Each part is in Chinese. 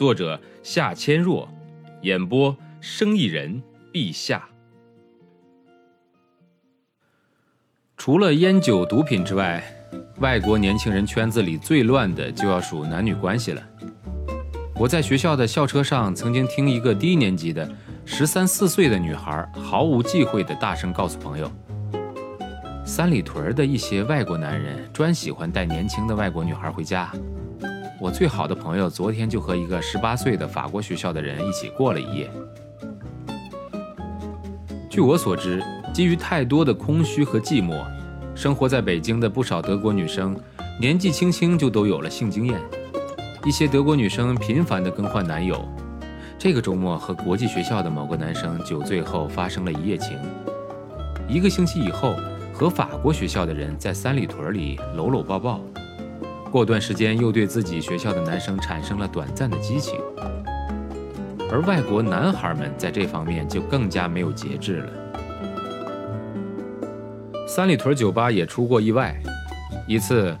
作者夏千若，演播生意人陛下。除了烟酒毒品之外，外国年轻人圈子里最乱的就要数男女关系了。我在学校的校车上曾经听一个低年级的十三四岁的女孩毫无忌讳地大声告诉朋友：“三里屯的一些外国男人专喜欢带年轻的外国女孩回家。”我最好的朋友昨天就和一个十八岁的法国学校的人一起过了一夜。据我所知，基于太多的空虚和寂寞，生活在北京的不少德国女生年纪轻轻就都有了性经验。一些德国女生频繁地更换男友。这个周末和国际学校的某个男生酒醉后发生了一夜情。一个星期以后，和法国学校的人在三里屯里搂搂抱抱。过段时间又对自己学校的男生产生了短暂的激情，而外国男孩们在这方面就更加没有节制了。三里屯酒吧也出过意外，一次，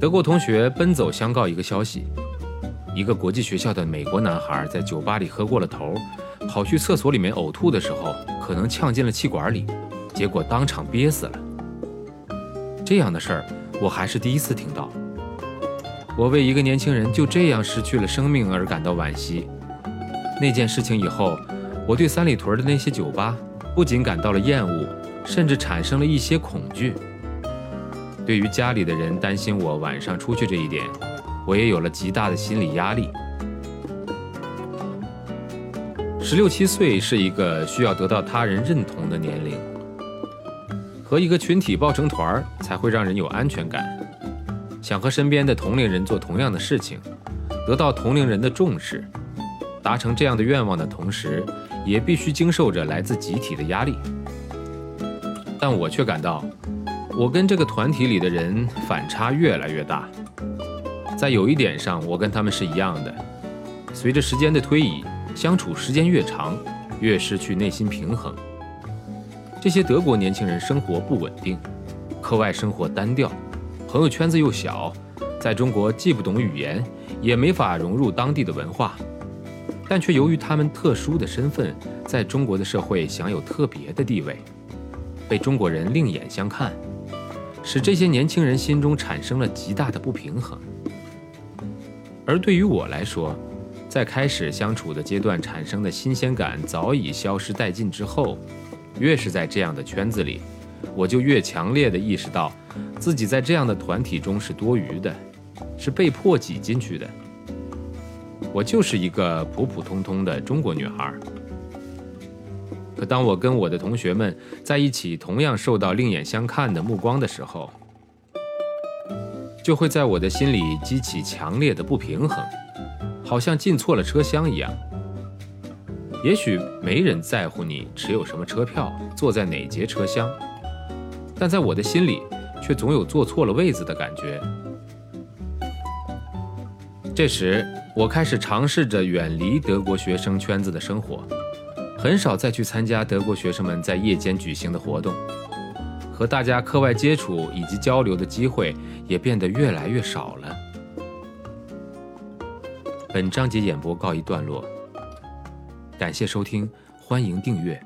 德国同学奔走相告一个消息：一个国际学校的美国男孩在酒吧里喝过了头，跑去厕所里面呕吐的时候，可能呛进了气管里，结果当场憋死了。这样的事儿，我还是第一次听到。我为一个年轻人就这样失去了生命而感到惋惜。那件事情以后，我对三里屯的那些酒吧不仅感到了厌恶，甚至产生了一些恐惧。对于家里的人担心我晚上出去这一点，我也有了极大的心理压力。十六七岁是一个需要得到他人认同的年龄，和一个群体抱成团儿才会让人有安全感。想和身边的同龄人做同样的事情，得到同龄人的重视，达成这样的愿望的同时，也必须经受着来自集体的压力。但我却感到，我跟这个团体里的人反差越来越大。在有一点上，我跟他们是一样的。随着时间的推移，相处时间越长，越失去内心平衡。这些德国年轻人生活不稳定，课外生活单调。朋友圈子又小，在中国既不懂语言，也没法融入当地的文化，但却由于他们特殊的身份，在中国的社会享有特别的地位，被中国人另眼相看，使这些年轻人心中产生了极大的不平衡。而对于我来说，在开始相处的阶段产生的新鲜感早已消失殆尽之后，越是在这样的圈子里。我就越强烈地意识到，自己在这样的团体中是多余的，是被迫挤进去的。我就是一个普普通通的中国女孩。可当我跟我的同学们在一起，同样受到另眼相看的目光的时候，就会在我的心里激起强烈的不平衡，好像进错了车厢一样。也许没人在乎你持有什么车票，坐在哪节车厢。但在我的心里，却总有坐错了位子的感觉。这时，我开始尝试着远离德国学生圈子的生活，很少再去参加德国学生们在夜间举行的活动，和大家课外接触以及交流的机会也变得越来越少了。本章节演播告一段落，感谢收听，欢迎订阅。